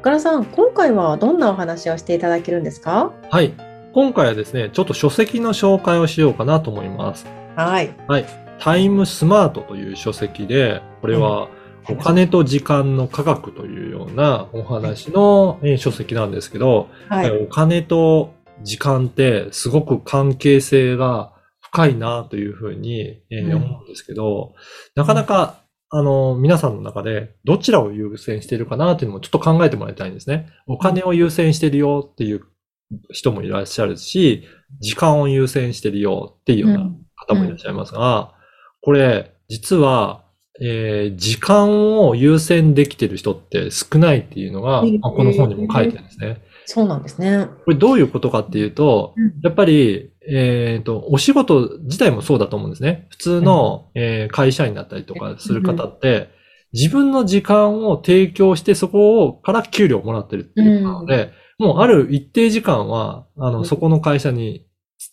岡田さん今回はどんなお話をしていただけるんですか？はい。今回はですね、ちょっと書籍の紹介をしようかなと思います。はいはい。タイムスマートという書籍で、これはお金と時間の科学というようなお話のえー書籍なんですけど、はいお金と時間ってすごく関係性が深いなというふうに、思うんですけど、なかなか、あの、皆さんの中でどちらを優先しているかなというのもちょっと考えてもらいたいんですね。お金を優先しているよっていう人もいらっしゃるし、時間を優先しているよっていうような方もいらっしゃいますが、これ、実は、えー時間を優先できている人って少ないっていうのが、うんまあこの本にも書いてあるんですね。そうなんですねこれどういうことかっていうと、やっぱり、えっ、と、お仕事自体もそうだと思うんですね。普通の、えー会社員だったりとかする方って、自分の時間を提供してそこをから給料をもらってるっていうので、もうある一定時間は、あの、うん。そこの会社に、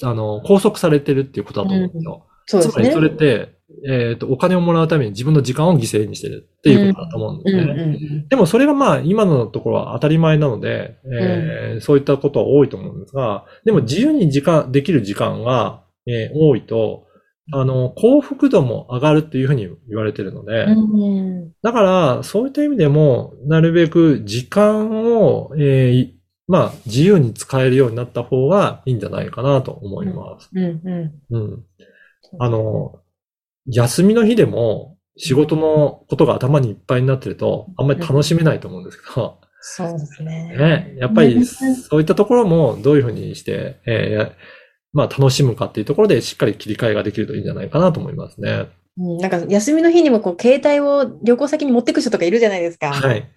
あの、拘束されてるっていうことだと思うんですよ。そうですね。つまりそれって、えっ、と、お金をもらうために自分の時間を犠牲にしてるっていうことだと思うんですね。うんうんうんでもそれがまあ今のところは当たり前なので、えーそういったことは多いと思うんですが、でも自由に時間、できる時間が、えー多いと、あの、幸福度も上がるっていうふうに言われてるので、うんだからそういった意味でも、なるべく時間を、えーいまあ自由に使えるようになった方がいいんじゃないかなと思います。うんうんうん。あの、休みの日でも仕事のことが頭にいっぱいになってると、あんまり楽しめないと思うんですけど、そうですね ね、やっぱりそういったところもどういうふうにして、えーまあ楽しむかっていうところでしっかり切り替えができるといいんじゃないかなと思いますね。うんなんか休みの日にもこう携帯を旅行先に持ってく人とかいるじゃないですか。はい。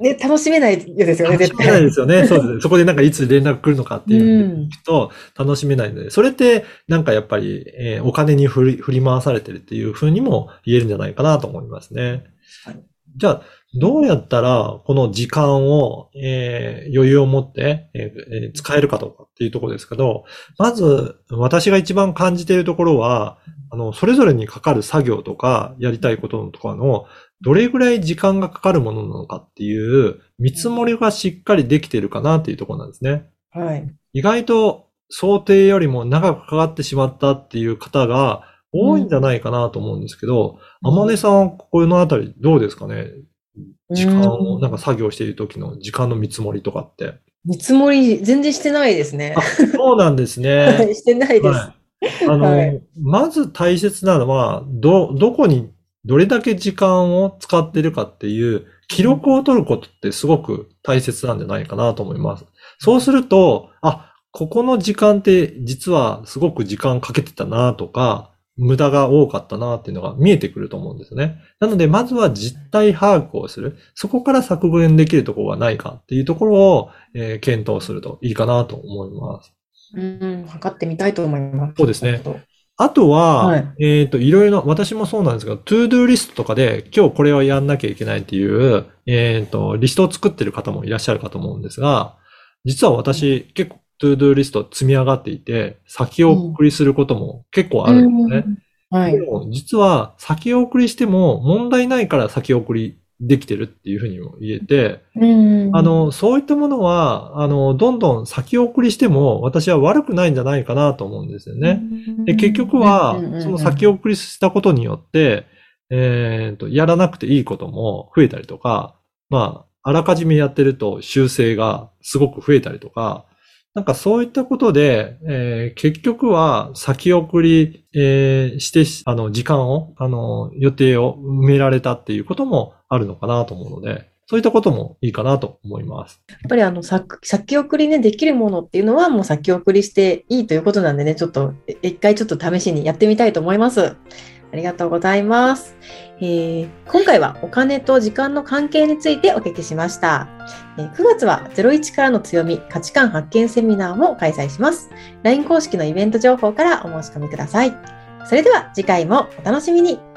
ね、楽しめないですよね、絶楽しめないで対。すよね。そうですね。そこでなんかいつ連絡来るのかっていうと楽しめないので、それってなんかやっぱり、えーお金に振り振り回されてるっていうふうにも言えるんじゃないかなと思いますね。確かにじゃあ、どうやったらこの時間を、えー余裕を持って、えーえー使えるかどうかっていうところですけど、まず私が一番感じているところは、あの、それぞれにかかる作業とかやりたいこととかのどれぐらい時間がかかるものなのかっていう見積もりがしっかりできているかなっていうところなんですね。はい。意外と想定よりも長くかかってしまったっていう方が多いんじゃないかなと思うんですけど、あまねさん、このあたりどうですかね？時間を、なんか作業している時の時間の見積もりとかって。見積もり全然してないですねあ。そうなんですね。してないです。はい。あの、はいまず大切なのは、ど、どこにどれだけ時間を使ってるかっていう記録を取ることってすごく大切なんじゃないかなと思います。そうすると、あ、ここの時間って実はすごく時間かけてたなとか、無駄が多かったなっていうのが見えてくると思うんですね。なので、まずは実態把握をする。そこから削減できるところがないかっていうところを、えー検討するといいかなと思います。うん、測ってみたいと思います。そうですね。あとは、はいえっ、と、いろいろな、私もそうなんですが、 ToDo リストとかで、今日これをやんなきゃいけないっていう、えっ、と、リストを作ってる方もいらっしゃるかと思うんですが、実は私、結構、 ToDo リスト積み上がっていて、先送りすることも結構あるんですね。はいで。も、実は、先送りしても問題ないから先送りできてるっていうふうにも言えて、うんあ、の、そういったものは、あの、どんどん先送りしても、私は悪くないんじゃないかなと思うんですよね。で、結局は、その先送りしたことによって、えっと、やらなくていいことも増えたりとか、まあ、あらかじめやってると修正がすごく増えたりとか、なんかそういったことで、えー結局は先送り、えーして、あの、時間を、あの、予定を埋められたっていうこともあるのかなと思うので、そういったこともいいかなと思います。やっぱりあの、先先送りね、できるものっていうのはもう先送りしていいということなんでね、ちょっと、一回ちょっと試しにやってみたいと思います。ありがとうございます。えー今回はお金と時間の関係についてお聞きしました。えー9月は01からの強み価値観発見セミナーも開催します。LINE 公式のイベント情報からお申し込みください。それでは次回もお楽しみに。